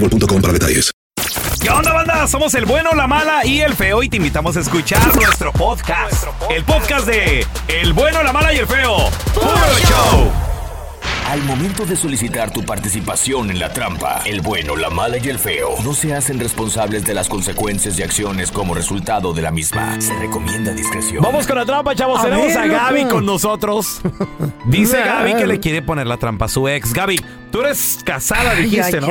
para detalles. ¿Qué onda, banda? Somos el bueno, la mala y el feo y te invitamos a escuchar nuestro podcast. El podcast de El bueno, la mala y el feo. ¡Puro show! Al momento de solicitar tu participación en la trampa, el bueno, la mala y el feo no se hacen responsables de las consecuencias y acciones como resultado de la misma. Se recomienda discreción. Vamos con la trampa, chavos. A Tenemos ver, a Gaby loco. con nosotros. Dice Gaby que le quiere poner la trampa a su ex. Gaby, tú eres casada, dijiste, ¿no?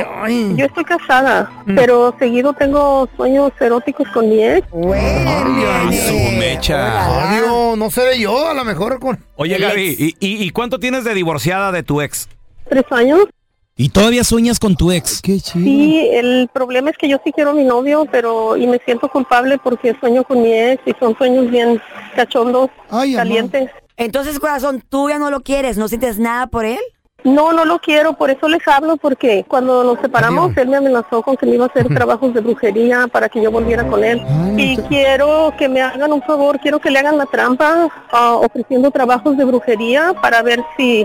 Yo estoy casada, pero seguido tengo sueños eróticos con mi ex. Ay, su mecha. Adiós, no sé de yo, a lo mejor con. Oye, Gaby, ex. ¿y, y, y cuánto tienes de divorciada de tu ex? ¿Tres años? ¿Y todavía sueñas con tu ex? Qué chido. Sí, el problema es que yo sí quiero a mi novio, pero y me siento culpable porque sueño con mi ex y son sueños bien cachondos, Ay, amor. calientes. Entonces, corazón, tú ya no lo quieres, no sientes nada por él. No, no lo quiero, por eso les hablo, porque cuando nos separamos, él me amenazó con que me iba a hacer trabajos de brujería para que yo volviera con él. Y quiero que me hagan un favor, quiero que le hagan la trampa ah, ofreciendo trabajos de brujería para ver si...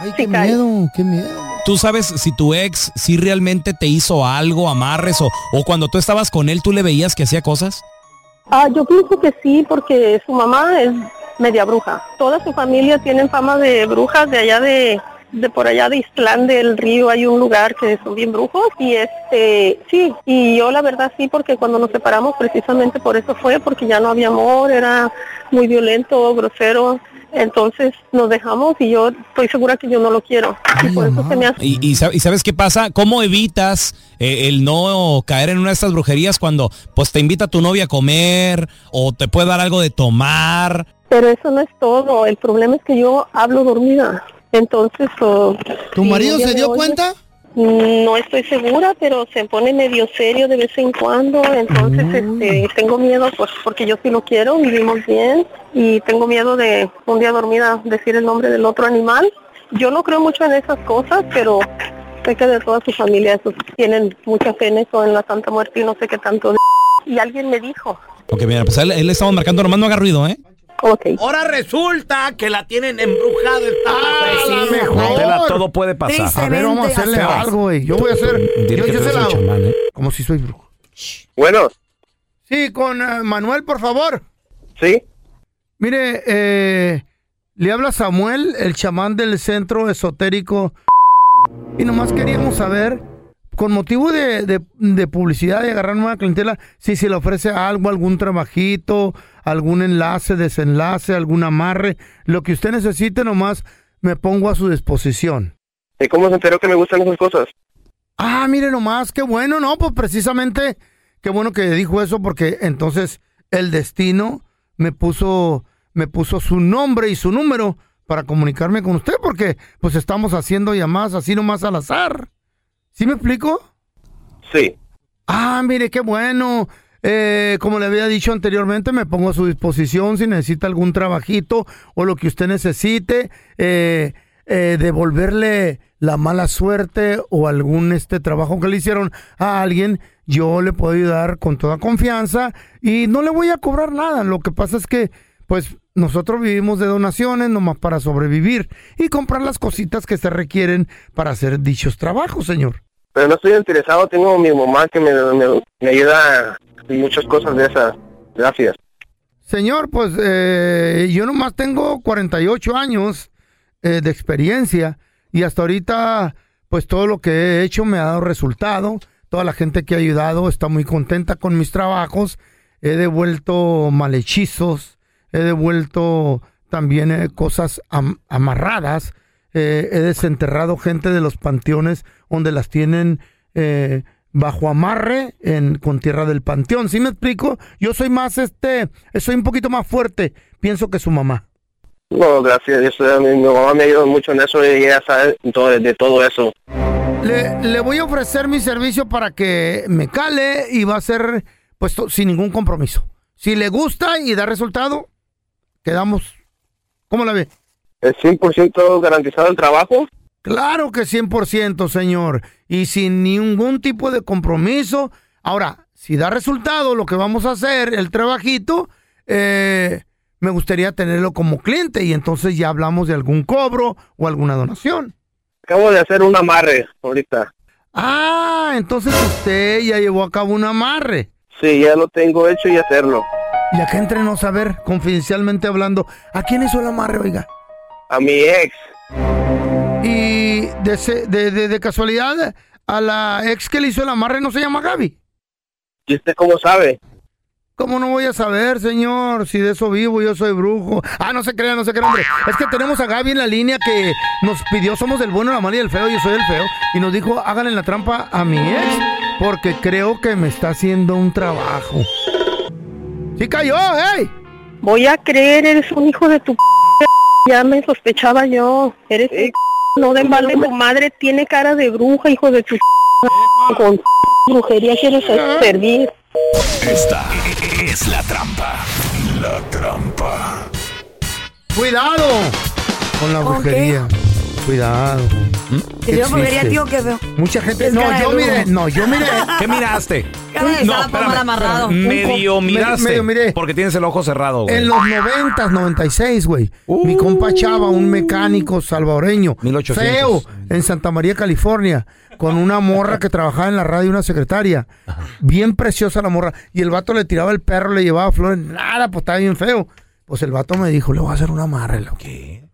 Ay, si qué cae. miedo, qué miedo. ¿Tú sabes si tu ex si realmente te hizo algo, amarres o, o cuando tú estabas con él tú le veías que hacía cosas? Ah, yo pienso que sí, porque su mamá es media bruja. Toda su familia tienen fama de brujas de allá de, de por allá de Islán del Río. Hay un lugar que son bien brujos y este, sí. Y yo la verdad sí, porque cuando nos separamos precisamente por eso fue, porque ya no había amor, era muy violento, grosero. Entonces nos dejamos y yo estoy segura que yo no lo quiero. Y por eso se me hace ¿Y, y sab- y sabes qué pasa? ¿Cómo evitas eh, el no caer en una de estas brujerías cuando pues te invita tu novia a comer o te puede dar algo de tomar? Pero eso no es todo. El problema es que yo hablo dormida. Entonces, oh, ¿Tu marido se dio cuenta? No estoy segura, pero se pone medio serio de vez en cuando. Entonces, Mm. este, tengo miedo, pues, porque yo sí lo quiero, vivimos bien. Y tengo miedo de un día dormida decir el nombre del otro animal. Yo no creo mucho en esas cosas, pero sé que de toda su familia esos tienen mucha fe en eso, en la Santa Muerte y no sé qué tanto. de- Y alguien me dijo, Ok, mira, pues él, él le estamos marcando, nomás no haga ruido, ¿eh? Ok, Ahora resulta que la tienen embrujada esta la mejor. Todo puede pasar. A ver, vamos a hacerle algo, güey. Yo voy a hacer. Dile Yo, que yo tú se la chamán, ¿eh? Como si soy brujo. Bueno, Sí, con eh, Manuel, por favor. sí. Mire, eh, le habla Samuel, el chamán del centro esotérico. Y nomás queríamos saber, con motivo de, de- de publicidad y agarrar nueva clientela, si se le ofrece algo, algún trabajito, algún enlace, desenlace, algún amarre, lo que usted necesite, nomás me pongo a su disposición. ¿Y cómo se enteró que me gustan esas cosas? Ah, mire nomás, qué bueno, ¿no? Pues precisamente, qué bueno que dijo eso porque entonces el destino me puso, me puso su nombre y su número para comunicarme con usted porque pues estamos haciendo llamadas así nomás al azar. ¿Sí me explico? Sí. Ah, mire, qué bueno. Eh, como le había dicho anteriormente, me pongo a su disposición si necesita algún trabajito o lo que usted necesite, eh, eh, devolverle la mala suerte o algún este trabajo que le hicieron a alguien, yo le puedo ayudar con toda confianza y no le voy a cobrar nada. Lo que pasa es que, pues, nosotros vivimos de donaciones nomás para sobrevivir y comprar las cositas que se requieren para hacer dichos trabajos, señor. Pero no estoy interesado, tengo mi mamá que me, ayuda en muchas cosas de esas. Gracias. Señor, pues eh, yo nomás tengo 48 años eh, de experiencia y hasta ahorita, pues todo lo que he hecho me ha dado resultado. Toda la gente que ha ayudado está muy contenta con mis trabajos. He devuelto malhechizos, he devuelto también eh, cosas am- amarradas. Eh, he desenterrado gente de los panteones donde las tienen eh, bajo amarre en, con tierra del panteón. ¿Sí me explico? Yo soy más, este, soy un poquito más fuerte, pienso que su mamá. No, gracias. Yo soy- mi, mi mamá me ayuda mucho en eso y ella sabe todo, de todo eso. Le, le voy a ofrecer mi servicio para que me cale y va a ser pues to- sin ningún compromiso. Si le gusta y da resultado, quedamos. ¿Cómo la ve? ¿Es 100% garantizado el trabajo? Claro que 100%, señor. Y sin ningún tipo de compromiso. Ahora, si da resultado lo que vamos a hacer, el trabajito, eh, me gustaría tenerlo como cliente y entonces ya hablamos de algún cobro o alguna donación. Acabo de hacer un amarre ahorita. Ah, entonces usted ya llevó a cabo un amarre. Sí, ya lo tengo hecho y hacerlo. Y acá entre no saber, confidencialmente hablando, ¿a quién hizo el amarre, oiga? A mi ex. Y de, se- de, de- de casualidad, a la ex que le hizo el amarre no se llama Gaby. ¿Y usted cómo sabe? ¿Cómo no voy a saber, señor? Si de eso vivo, yo soy brujo. Ah, no se crea, no se crea, hombre. Es que tenemos a Gaby en la línea que nos pidió, somos del bueno, la mala y el feo, yo soy el feo. Y nos dijo, háganle la trampa a mi ex, porque creo que me está haciendo un trabajo. ¡Sí cayó, ey! Voy a creer, eres un hijo de tu p ya me sospechaba yo. Eres un no de balde, tu madre tiene cara de bruja, hijo de tu con brujería quieres servir. Esta es la trampa. La trampa. ¡Cuidado! Con la ¿Con qué? Cuidado. ¿Te dio brujería, tío, qué feo? Mucha gente. Es No, cara de yo brujo. miré, no, yo miré. ¿Qué miraste? Cara de sapo mal amarrado. Medio Un co- miraste. medio miré. Porque tienes el ojo cerrado, güey. En los 90, 96, güey. Mi compa Chava, un mecánico salvadoreño. 1800. Feo, en Santa María, California. Con una morra que trabajaba en la radio, una secretaria. Bien preciosa la morra. Y el vato le tiraba el perro, le llevaba flores. Nada, pues estaba bien feo. Pues el vato me dijo, le voy a hacer una amarre. loco. ¿Qué?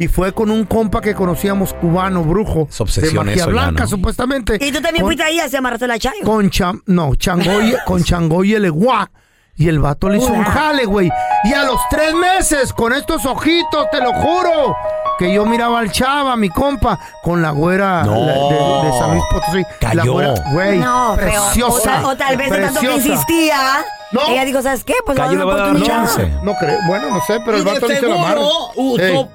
Y fue con un compa que conocíamos, cubano, brujo. Es obsesión de magia eso ya, blanca, ¿no? supuestamente. Y tú también Con- fuiste ahí a hacer amarraste la chayo. con cham, no, Changoy, con Changoy el Eguá. Y el vato le hizo un jale, güey. Y a los tres meses, con estos ojitos, te lo juro, que yo miraba al chava, mi compa, con la güera No. la- de, de San Luis Potosí. La Cayó. güera, güey, No. O, preciosa. tal- o tal vez de tanto que insistía, No. ella dijo, ¿sabes qué? Pues a le voy a dar chance. No creo, bueno, no sé, pero el Y de vato le hizo la usó Ey, uh,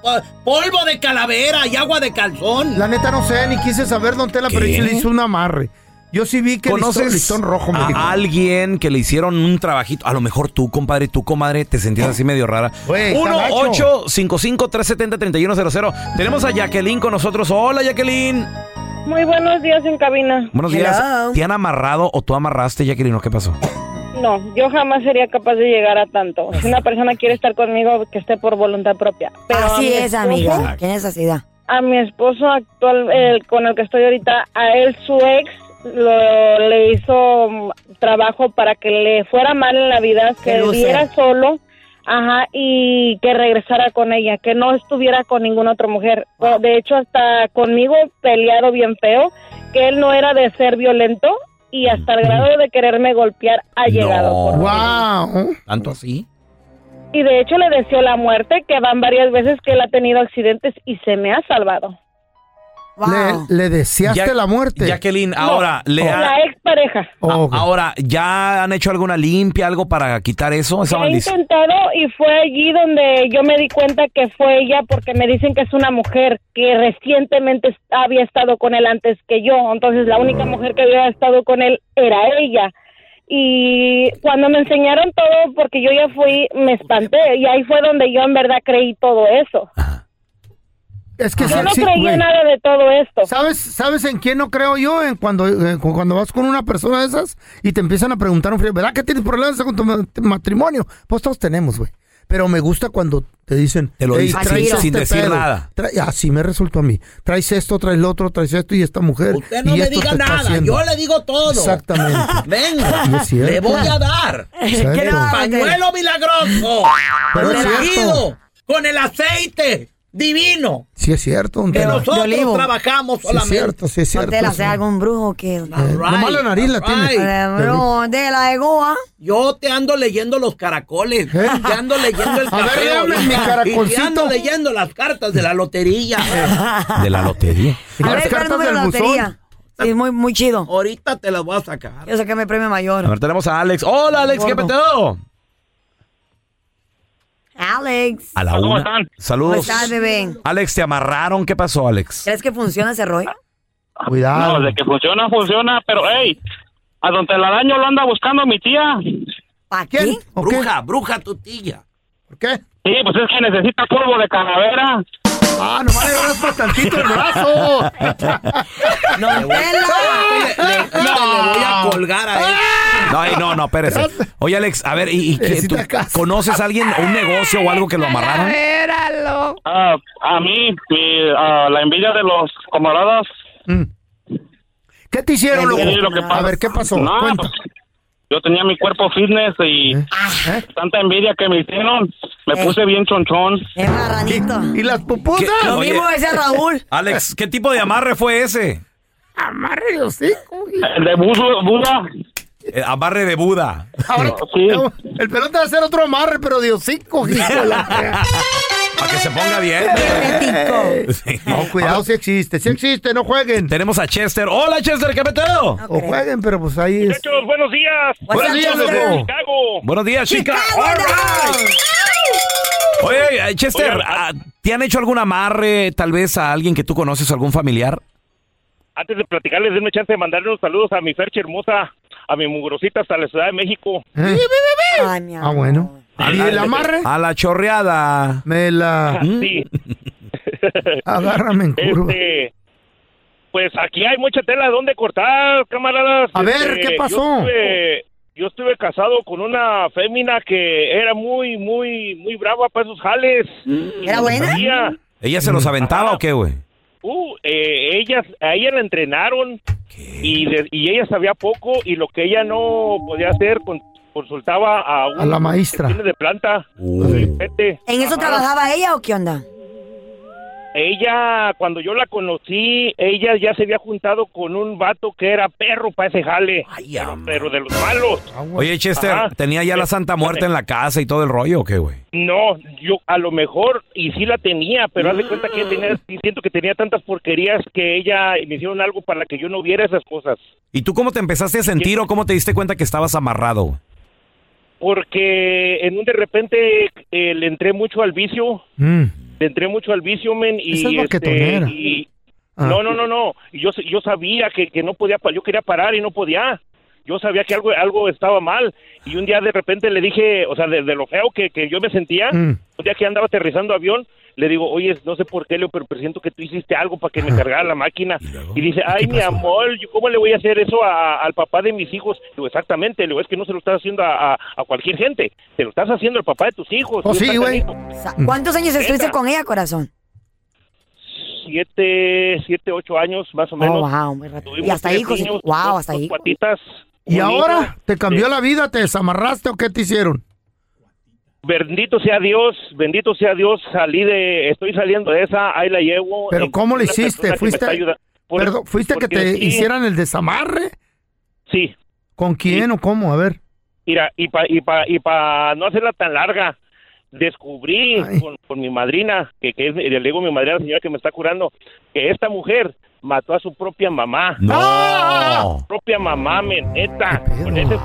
polvo de calavera y agua de calzón. La neta no sé, ni quise saber dónde la, pero le hizo un amarre. Yo sí vi que listón, ¿Conoces listón rojo me dijo. a alguien que le hicieron un trabajito? A lo mejor tú, compadre, tú, comadre, te sentías así medio rara. Güey, está gacho. 1-855-370-3100. Tenemos a Jacqueline con nosotros. Hola, Jacqueline. Muy buenos días en cabina. Buenos Hello. días. ¿Te han amarrado o tú amarraste, Jacqueline? ¿o ¿Qué pasó? No, yo jamás sería capaz de llegar a tanto. Si una persona quiere estar conmigo, que esté por voluntad propia. Pero Así es, esposo- amiga. Qué necesidad. A mi esposo actual, el con el que estoy ahorita, a él su ex lo, le hizo mm, trabajo para que le fuera mal en la vida, que viviera solo, ajá, y que regresara con ella, que no estuviera con ninguna otra mujer. De hecho, hasta conmigo peleado bien feo, que él no era de ser violento y hasta el grado de quererme golpear ha llegado. por mí. Wow. ¿Tanto así? Y de hecho le deseó la muerte, que van varias veces que él ha tenido accidentes y se me ha salvado. Wow. Le, le deseaste Ya- la muerte. Jacqueline, ahora, le ha- La expareja. Oh, ahora, ¿ya han hecho alguna limpia, algo para quitar eso? Esa He intentado y fue allí donde yo me di cuenta que fue ella porque me dicen que es una mujer que recientemente había estado con él antes que yo. Entonces la única mujer que había estado con él era ella. Y cuando me enseñaron todo, porque yo ya fui, me espanté y ahí fue donde yo en verdad creí todo eso. Es que Yo sí no creía güey. nada de todo esto. ¿Sabes, ¿Sabes en quién no creo yo? En cuando, eh, cu- cuando vas con una persona de esas y te empiezan a preguntar un frío, ¿verdad que tienes problemas con tu ma- matrimonio? Pues todos tenemos, güey. Pero me gusta cuando te dicen, Te lo "Ey, dicen sin- sin este decir pedo". nada. Tra- así me resultó a mí. Traes esto, traes lo otro, traes esto y esta mujer. Usted no y me esto diga nada, haciendo. yo le digo todo. Exactamente. Venga, le voy a dar. Exacto. Pañuelo milagroso. Pero es cierto. Protegido, con el aceite divino. Sí es cierto, don Que Tela. nosotros trabajamos Sí es solamente. cierto, sí es cierto. ¿Te la sí. hace algún brujo que nomás la nariz la tiene. Eh, brujo de la de Goa. Yo te ando leyendo los caracoles. Te ando leyendo el ¿Eh? A ver, café. mi Y te caracolcito. ando leyendo las cartas de la lotería. De la lotería. A ver, ¿cuál número de la lotería? Sí, muy, muy chido. Ahorita te las voy a sacar. Yo saqué mi premio mayor. A ver, tenemos a Alex. Hola, Alex, ¿qué peteo? Alex. A la ¿Cómo una. están? Saludos. ¿Cómo estás, bebé? Alex, ¿te amarraron? ¿Qué pasó, Alex? ¿Crees que funciona ese rollo? Cuidado. No, de que funciona, funciona, pero hey, a don Telaraño lo anda buscando mi tía. ¿Para qué? Bruja, bruja tu tía. ¿Por qué? Sí, pues es que necesita polvo de calavera. Ah, nomás le raspas tantito el brazo. ¡No, Le, le- le voy a colgar a él. No, ay, no, no, espérese. Oye, Alex, a ver, ¿y, y qué, tú conoces a alguien, un negocio o algo que lo amarraron? Ah, a mí, mi, ah, la envidia de los camaradas. ¿Qué te hicieron, loco? Sí, lo A ver, ¿qué pasó? No, Cuenta. pues, yo tenía mi cuerpo fitness y tanta envidia que me hicieron, me puse bien chonchón. Es marranito. ¿Y las pupusas? Lo Oye, mismo decía Raúl. Alex, ¿qué tipo de amarre fue ese? Amarre de hocico. El de Buda. Buda. Eh, amarre de Buda. Ahora, el pelón te va a hacer otro amarre, pero de hocico, hijo de la. Para que se ponga bien. Sí. No, cuidado, si existe, si existe, no jueguen. Tenemos a Chester. Hola, Chester, ¿qué peteo? O jueguen, pero pues ahí es. Muchachos, buenos días. Buenos días, loco. Chicago. Buenos días, chica. All right. Oye, Chester, ah, ¿te han hecho algún amarre tal vez a alguien que tú conoces, algún familiar? Antes de platicarles, denme chance de mandarle unos saludos a mi Ferche hermosa, a mi mugrosita hasta la Ciudad de México. ¿Eh? Ay, mi Ah, bueno. ¿Y el amarre? A la chorreada. Me la. Sí. Agárrame en curva. Este, pues aquí hay mucha tela donde cortar, camaradas. A ver, Este, ¿qué pasó? Yo estuve, yo estuve casado con una fémina que era muy, muy, muy brava para esos jales. ¿Era buena? Sabía. ¿Ella se los aventaba o qué, güey? Uh, eh, ellas, a ella la entrenaron y, de- y ella sabía poco y lo que ella no podía hacer con- consultaba a, un A la maestra. que tiene de planta. Vete. ¿En eso Ajá. trabajaba ella o qué onda? Ella, cuando yo la conocí, ella ya se había juntado con un vato que era perro para ese jale. pero, pero de los malos. Oye, Chester, Ajá. ¿tenía ya la Santa Muerte en la casa y todo el rollo o qué, güey? No, yo a lo mejor, y sí la tenía, pero haz de cuenta que ella tenía, sí siento que tenía tantas porquerías que ella me hicieron algo para que yo no viera esas cosas. ¿Y tú cómo te empezaste a sentir o cómo te diste cuenta que estabas amarrado? Porque en un de repente eh, le entré mucho al vicio, le entré mucho al vicio, men, y, Esa es este, y- Ah. no, no, no, no, y yo yo sabía que, que no podía, yo quería parar y no podía. Yo sabía que algo algo estaba mal y un día de repente le dije, o sea, de, de lo feo que, que yo me sentía, Mm. un día que andaba aterrizando avión, le digo, oye, no sé por qué, Leo, pero presiento que tú hiciste algo para que me cargara la máquina. Y dice, ay, mi amor, ¿yo ¿cómo le voy a hacer eso a- al papá de mis hijos? Digo, exactamente, le digo, es que no se lo estás haciendo a, a- a cualquier gente, te lo estás haciendo al papá de tus hijos. Oh, sí, güey. ¿Cuántos años estuviste con ella, corazón? Siete, siete, ocho años más o menos. Oh, wow, muy rápido. Tuvimos Y hasta hijos. niños, Wow, dos- hasta hijos. cuatitas, ¿Y ahora te cambió la vida? ¿Te desamarraste o qué te hicieron? Bendito sea Dios, bendito sea Dios, salí de, estoy saliendo de esa, ahí la llevo. ¿Pero en- cómo una hiciste? ¿Fuiste, por- perdón, ¿fuiste que te sí, hicieran el desamarre? Sí, ¿Con quién o cómo? A ver. mira, y para y pa, y pa no hacerla tan larga, descubrí con, con mi madrina, que, que es, le digo a mi madrina, la señora que me está curando, que esta mujer mató a su propia mamá. No. Propia mamá, men, neta. Con ese.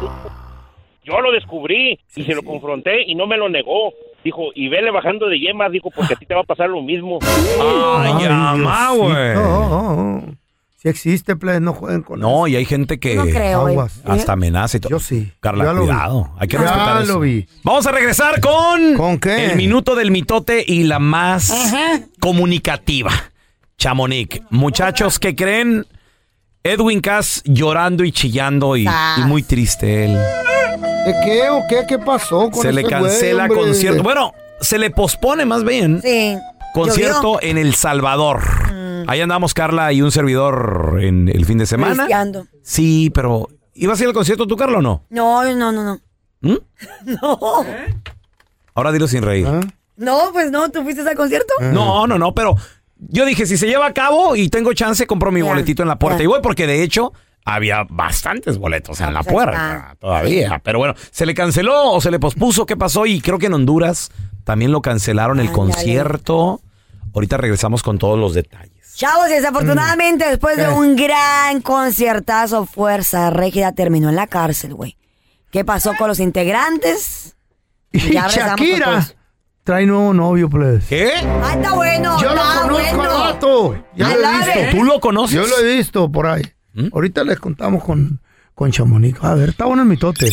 Yo lo descubrí y se lo confronté y no me lo negó. Dijo, y vele bajando de yemas, dijo, porque a ti te va a pasar lo mismo. Ay, mamá, güey. Oh, oh, oh. Si existe, plebes, no jueguen con No, y hay gente que No creo. Aguas. hasta amenaza y todo. Yo sí. Carla, Ya lo vi. cuidado. Hay que Ya respetar lo vi. Vamos a regresar con ¿Con qué? el minuto del mitote y la más comunicativa. Chamonix. Muchachos que creen Edwin Cass llorando y chillando y, y muy triste él. ¿De qué o qué? ¿Qué pasó con Se le güey, cancela concierto. Bueno, se le pospone más bien. Sí. Concierto en El Salvador. Ahí andamos Carla y un servidor en el fin de semana. Cristiando. Sí, pero ¿ibas a ir al concierto tú, Carla, o no? No, no, no, no. ¿Mm? No. Ahora dilo sin reír. No, pues no, ¿tú fuiste al concierto? No, no, no, pero yo dije, si se lleva a cabo y tengo chance, compro mi boletito en la puerta. Y voy porque de hecho había bastantes boletos en la puerta todavía. Pero bueno, ¿se le canceló o se le pospuso? ¿Qué pasó? Y creo que en Honduras también lo cancelaron el concierto. Ahorita regresamos con todos los detalles. Chavos, y desafortunadamente después de Eh. un gran conciertazo, Fuerza Régida terminó en la cárcel, güey. ¿Qué pasó con los integrantes? Y Ya Shakira trae nuevo novio, plebes. ¿Qué? Ah, está bueno. Yo lo está conozco bueno. al vato. Ya I lo he visto. ¿Tú lo conoces? Yo lo he visto por ahí. Ahorita les contamos con, con Chamonix. A ver, está bueno el mitote.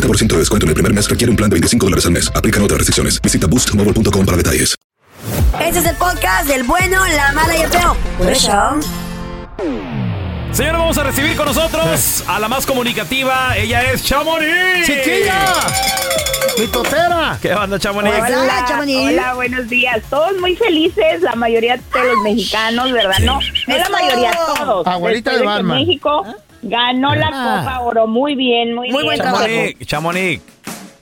de descuento en el primer mes requiere un plan de 25 dólares al mes. Aplican otras restricciones. Visita boostmobile.com para detalles. Este es el podcast del bueno, la mala y el feo. Puro show. Señora, vamos a recibir con nosotros a la más comunicativa. Ella es Chamonix. ¡Chiquilla! ¡Mi totera! ¿Qué onda, Chamonix? Hola, hola, buenos días. Todos muy felices, la mayoría de los mexicanos, ¿verdad? No, no la mayoría, todos. Abuelita de Batman. México ganó la Ah. Copa Oro. Muy bien, muy, bien. Chamonix, Chamonix.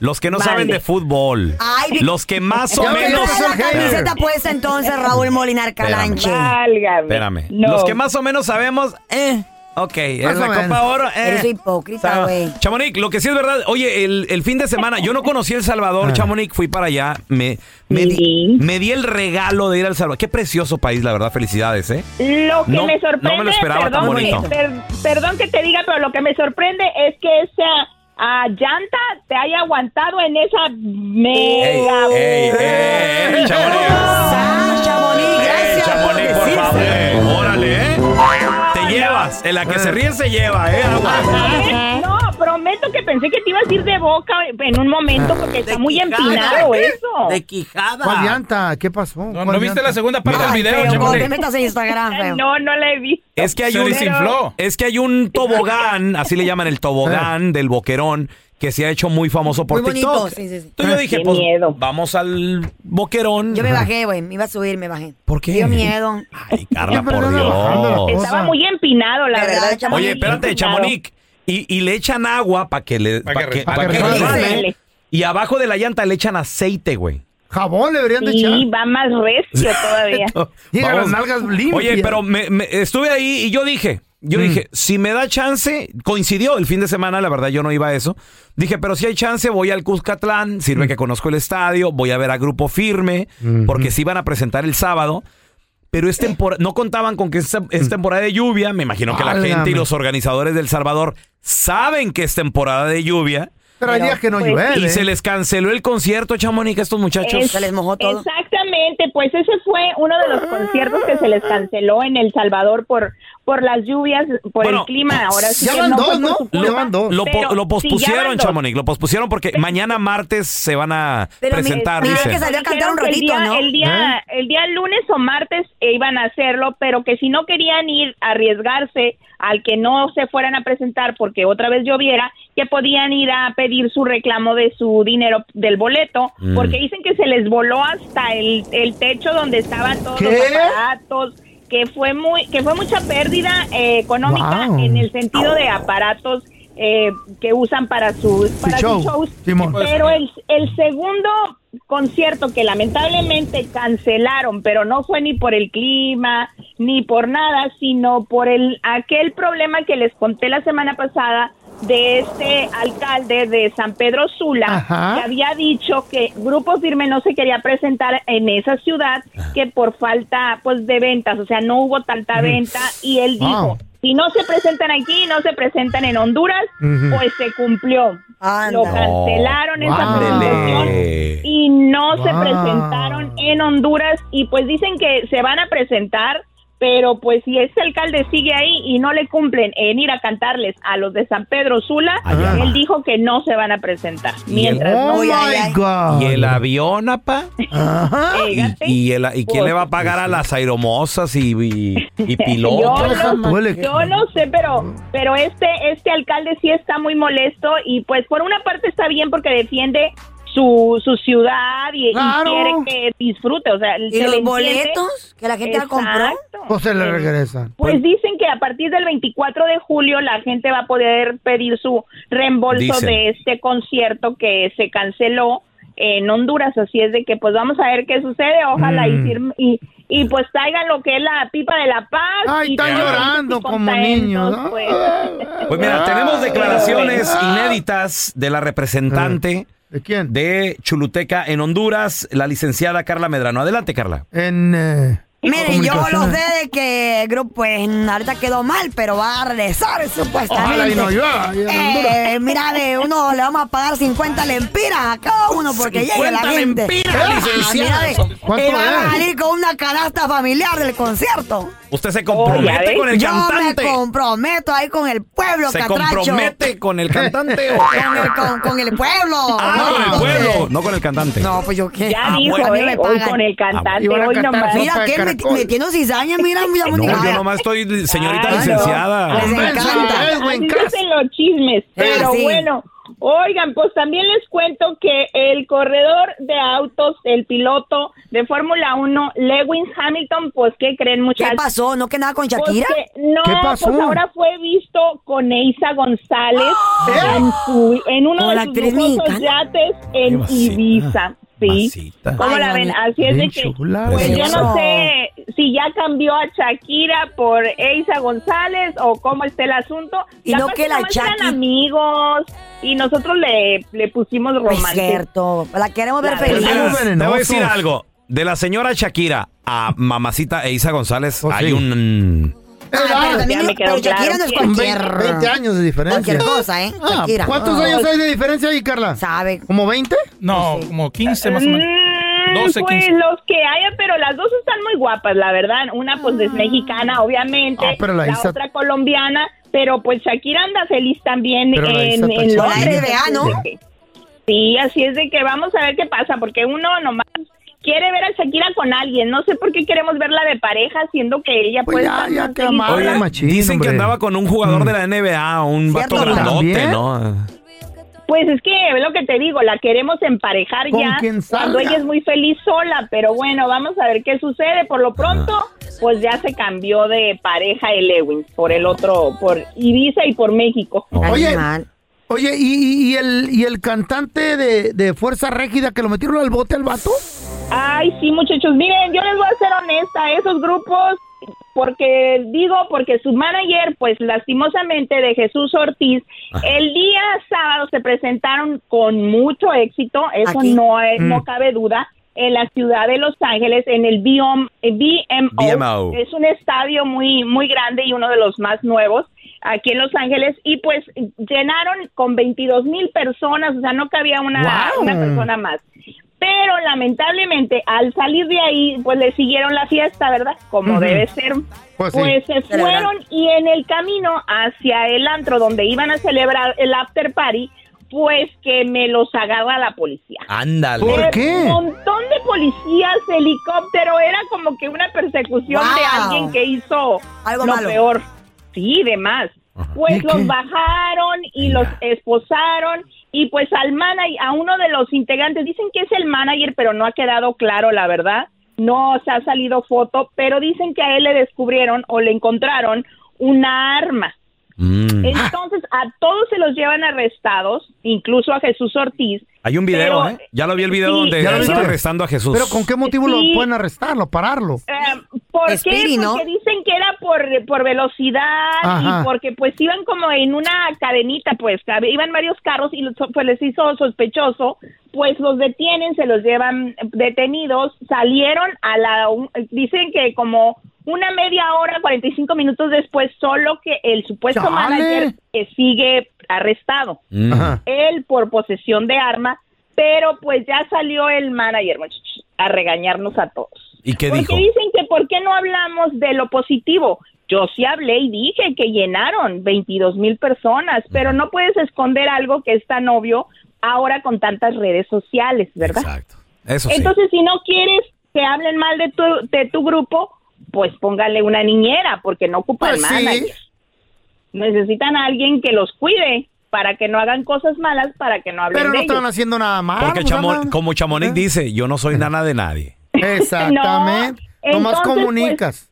Los que no saben de fútbol. Ay, los que más o menos. la camiseta puesta entonces, Raúl Molinar Calanche. Válgame. Espérame. No. Los que más o menos sabemos, eh. Ok, es la. Copa Oro. Eh. Eres hipócrita, O sea, güey. Chamonix, lo que sí es verdad, oye, el, el fin de semana, yo no conocí El Salvador, Chamonix, fui para allá, me, me, di, me di el regalo de ir al Salvador. Qué precioso país, la verdad, felicidades, ¿eh? Lo que No- me sorprende, no me lo esperaba perdón, tan bonito. per- perdón que te diga, pero lo que me sorprende es que esa ah, llanta te haya aguantado en esa mega. ey, ey, ey, Chamonix. Eh, Chamonix, por favor. Órale, ¿eh? Llevas. En la que se ríe se lleva, ¿eh? Agua. No, prometo que pensé que te ibas a ir de boca en un momento porque está muy empinado eso. De quijada. ¿Cuál llanta? ¿Qué pasó? ¿No, ¿no viste la segunda parte del video, Feo, no te metas en Instagram, feo. No, no la he visto. Es que hay Se un desinfló. Es que hay un tobogán, así le llaman el tobogán del boquerón, que se ha hecho muy famoso por Muy TikTok. bonito, sí, sí, sí. Entonces yo dije, Qué pues miedo. vamos al boquerón. Yo me bajé, güey. Me iba a subir, me bajé. ¿Por qué? Dio miedo. Ay, Carla, por Dios. Estaba muy empinado, la ¿Verdad, verdad. estaba Oye, espérate. Chamonix. Y, y le echan agua para que le Pa' pa' que pa' Pa' que resbale. Y abajo de la llanta le echan aceite, güey. Jabón le deberían de echar. Sí, va más recio todavía. Llega las nalgas limpias. Oye, pero me- me- estuve ahí y yo dije, yo Mm. dije, si me da chance, coincidió el fin de semana, la verdad yo no iba a eso. Dije, pero si hay chance, voy al Cuscatlán, Mm. sirve que conozco el estadio, voy a ver a Grupo Firme, porque se iban a presentar el sábado. Pero es temporada, no contaban con que es, es temporada de lluvia. Me imagino que la gente y los organizadores del Salvador saben que es temporada de lluvia. Pero hay días que no pues, llueve. Y se les canceló el concierto, Chamonix, a estos muchachos. Es- Exactamente, Exactamente, pues ese fue uno de los conciertos que se les canceló en El Salvador por por las lluvias, por el clima. Ahora sí que no fue por su culpa, Lo, po- pero- lo sí, ya pospusieron, van dos. Chamonix, lo pospusieron porque mañana martes se van a presentar, dice. que el día, el día, el día lunes o martes eh, iban a hacerlo, pero que si no querían ir a arriesgarse al que no se fueran a presentar porque otra vez lloviera, que podían ir a pedir su reclamo de su dinero del boleto, Mm. porque dicen que se les voló hasta el, el techo donde estaban todos ¿Qué? los aparatos, que fue muy, que fue mucha pérdida eh, económica Wow. en el sentido de aparatos eh, que usan para sus para sus show. shows. Simón. Pero el, el segundo concierto que lamentablemente cancelaron, pero no fue ni por el clima ni por nada, sino por el aquel problema que les conté la semana pasada de este alcalde de San Pedro Sula Ajá. que había dicho que Grupo Firme no se quería presentar en esa ciudad que por falta pues de ventas, o sea, no hubo tanta venta y él Wow. dijo, si no se presentan aquí, no se presentan en Honduras, pues se cumplió. Lo cancelaron esa presentación y no se presentaron en Honduras y pues dicen que se van a presentar, pero pues si ese alcalde sigue ahí y no le cumplen en ir a cantarles a los de San Pedro Sula, Allá. él dijo que no se van a presentar. Y el- Mientras no Oh my ¿Y el avión, apa? ¿Y, y, el- y quién le va a pagar a las aeromosas y, y, y pilotos? Yo no, yo no sé, pero pero este este alcalde sí está muy molesto y pues por una parte está bien porque defiende su, su ciudad y, quiere que disfrute, o sea, ¿Y se los boletos que la gente la compró? Exacto. Pues se le regresan. Pues dicen que a partir del 24 de julio la gente va a poder pedir su reembolso Dicen. de este concierto que se canceló en Honduras, así es de que pues vamos a ver qué sucede, ojalá y Mm. firme- y, y pues traigan lo que es la pipa de la paz. Ay, y están llorando como niños, ¿no? pues. Pues mira, tenemos declaraciones inéditas de la representante ¿De quién? de Chuluteca en Honduras, la licenciada Carla Medrano. Adelante, Carla. En. eh, Miren, yo lo sé de que el grupo pues ahorita quedó mal, pero va a regresar supuestamente. Ojalá y no Honduras. eh, mira, de uno le vamos a pagar 50 lempiras a cada uno porque llegue la 50 gente. lempiras, Ah, mira, ¿Cuánto y van a salir con una canasta familiar del concierto. Usted se compromete con el yo cantante. me comprometo ahí con el pueblo, ¿Se catracho. compromete con el cantante o con, el, con, con el pueblo. Ah, No, con el pueblo, no con el cantante. No, pues yo qué. Ya Ah, dijo, bueno, a mí eh, me hoy pagan. con el cantante, Iban a hoy nomás. Mira, ¿qué? Me, metiendo cizaña, mira, mira, No, yo nomás estoy señorita Ay, no. licenciada. Les encanta. Los chismes. Pero sí. bueno, oigan, pues también les cuento que el corredor de autos, el piloto de Fórmula 1, Lewis Hamilton, pues, ¿qué creen, muchachos? ¿Qué pasó? ¿No que nada con Shakira? Pues que- no, ¿Qué pasó? pues ahora fue visto con Eiza González en, su- en uno Con de sus lujosos yates en Ibiza. Sí. ¿Cómo Ay, la ven? Así es de que, chula, pues yo no sé si ya cambió a Shakira por Eiza González o cómo está el asunto. Y no que la nomás eran Shaki- amigos y nosotros le, le pusimos Es romántico. cierto. La queremos ver La feliz. Te voy a decir algo. De la señora Shakira a mamacita Eiza González hay un... Ah, pero también Ya me quedó pero Shakira claro no es cualquier... 20 años de diferencia. Cualquier cosa, ¿eh? Ah, Shakira. ¿Cuántos Ah. años hay de diferencia ahí, Carla? ¿Sabe? ¿Como 20? No, como 15 más o menos. Mm, 12, pues 15. los que haya, pero las dos están muy guapas, la verdad. Una pues es mexicana, obviamente. Ah, pero la Isa- otra colombiana. Pero pues Shakira anda feliz también Pero la en, está en. Londres. La NBA, ¿no? Sí, así es de que vamos a ver qué pasa, porque uno nomás quiere ver a Shakira con alguien. No sé por qué queremos verla de pareja, siendo que ella Pues puede ya, estar ya, machín, Dicen que andaba con un jugador de la NBA, un vato grandote, ¿también? ¿no? Pues es que es lo que te digo, la queremos emparejar Con ya quien cuando ella es muy feliz sola, pero bueno, vamos a ver qué sucede. Por lo pronto, pues ya se cambió de pareja el Lewin por el otro, por Ibiza y por México. Oye. Oye, ¿y, y- y el, y el cantante de, de Fuerza Régida que lo metieron al bote al vato? Ay, sí, muchachos, miren, yo les voy a ser honesta, esos grupos, porque digo, porque su manager, pues lastimosamente de Jesús Ortiz, el día sábado se presentaron con mucho éxito, eso Aquí. no, es- no Mm. cabe duda, en la ciudad de Los Ángeles, en el BM, BMO. BMO. Es un estadio muy, muy grande y uno de los más nuevos aquí en Los Ángeles y pues llenaron con 22 mil personas, o sea, no cabía una, Wow. una persona más. Pero lamentablemente al salir de ahí, pues le siguieron la fiesta, ¿verdad? Como debe ser. Pues Pues, sí. se fueron y en el camino hacia el antro donde iban a celebrar el after party, pues que me los agarra la policía. Ándale. Un montón de policías, helicóptero, era como que una persecución de alguien que hizo Algo lo malo. peor. Sí, de más. Pues ¿Y los qué? bajaron y los esposaron y pues al manager, a uno de los integrantes, dicen que es el manager, pero no ha quedado claro, la verdad. No se ha salido foto, pero dicen que a él le descubrieron o le encontraron una arma. Mm. Entonces a todos se los llevan arrestados, incluso a Jesús Ortiz. Hay un video, Pero- ¿eh? Ya lo vi el video Sí. donde ¿Ya lo están arrestando a Jesús. Pero ¿con qué motivo Sí. lo pueden arrestarlo, pararlo? Eh, ¿Por qué? ¿no? Porque dicen que era por, por velocidad Ajá. y porque pues iban como en una cadenita, pues iban varios carros y los- pues les hizo sospechoso, pues los detienen, se los llevan detenidos, salieron a la, un- dicen que como una media hora, 45 minutos después, solo que el supuesto ¡Chale! manager eh, sigue arrestado. Mm. Ajá. Él por posesión de arma, pero pues ya salió el manager, a regañarnos a todos. ¿Y qué Porque dijo? dicen que por qué no hablamos de lo positivo. Yo sí hablé y dije que llenaron 22 mil personas, pero no puedes esconder algo que es tan obvio ahora con tantas redes sociales, ¿verdad? Exacto. Eso sí. Entonces, si no quieres que hablen mal de tu, de tu grupo, pues póngale una niñera, porque no ocupan Pues sí. manager. Necesitan a alguien que los cuide para que no hagan cosas malas, para que no hablen Pero no de ellos. están haciendo nada mal. Porque pues, Chamo- como Chamonix dice, yo no soy nana de nadie. Exactamente. No, Nomás entonces, comunicas.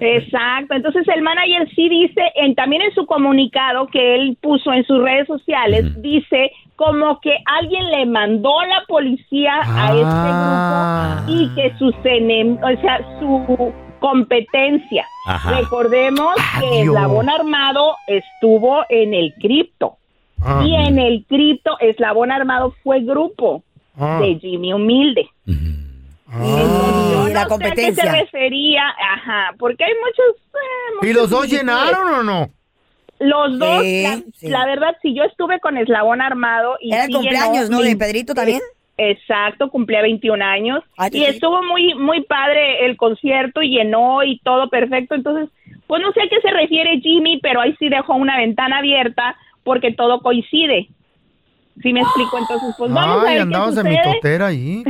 Exacto, entonces el manager sí dice, en, también en su comunicado que él puso en sus redes sociales, dice como que alguien le mandó la policía a Ah. este grupo y que sus enem o sea, su competencia. Ajá. Recordemos que. Eslabón Armado estuvo en el cripto Ah. y en el cripto Eslabón Armado fue grupo Ah. de Jimmy Humilde. Ah. Y la sé a qué competencia. se refería, ajá, porque hay muchos... eh, ¿Y los dos llenaron o no? Los dos, Sí, la, sí. la verdad, si yo estuve con Eslabón Armado y Era el cumpleaños, llenó ¿no? mi- De Pedrito también. Exacto, cumplía 21 años Ay, qué y estuvo muy muy padre el concierto y llenó y todo perfecto. Entonces, pues no sé a qué se refiere Jimmy, pero ahí sí dejó una ventana abierta porque todo coincide. ¿Sí me explico? Entonces, pues vamos a Ay, ver andabas qué de sucede. mitotera ahí.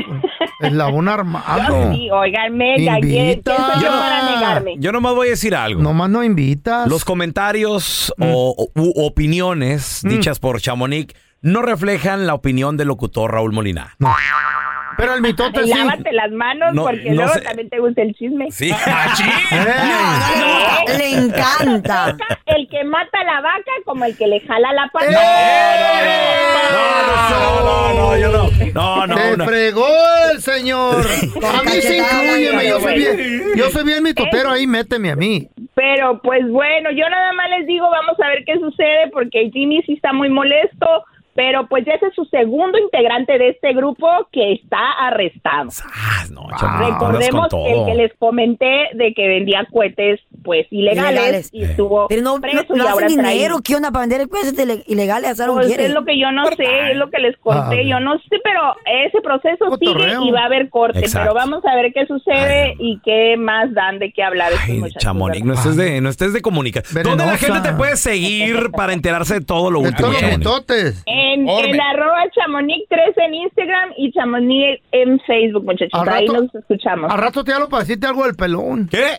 Eslabón armado. Sí, oigan, mega, ¿quién Invita. quién soy yo Ya. para negarme? Yo nomás voy a decir algo. Nomás no invitas. Los comentarios o, o- u opiniones Mm. dichas por Chamonix no reflejan la opinión del locutor Raúl Molina. Pero el mitote sí. Lávate las manos No, porque no luego sé. también te gusta el chisme. Sí, machín. ¡Eh! Le encanta. El que mata a la vaca como el que le jala la pata. No, no, no, yo no. No, no, Se no. fregó el señor. A mí sí incluyeme. Yo soy bien, yo soy bien mitotero ahí, méteme a mí. Pero pues bueno, yo nada más les digo, vamos a ver qué sucede porque Jimmy sí está muy molesto, pero pues ya ese es su segundo integrante de este grupo que está arrestado. Ah, no, con Recordemos el que les comenté de que vendía cohetes pues ilegales, Ilegales. y estuvo Pero no, preso no, y no ahora hacen trae- dinero. ¿Qué onda para vender ile- ilegales? ¿Hasta Pues es lo que yo no sé, es lo que les conté, Ah, yo no sé, pero ese proceso Cotorreo. sigue y va a haber corte, Exacto. pero vamos a ver qué sucede y qué más dan de qué hablar Ay, Chamonix, no estés de, no estés de comunicar. ¿Dónde la gente te puede seguir para enterarse de todo lo De último, todos los. En, en arroba chamonix3 en Instagram y chamonix en Facebook, muchachos. Al Ahí rato- nos escuchamos. Al rato te hablo para decirte algo del pelón. ¿Qué?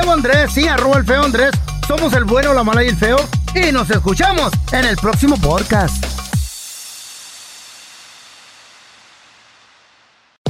feo Andrés, sí, arroba el feo Andrés. Somos el bueno, la mala y el feo. Y nos escuchamos en el próximo podcast.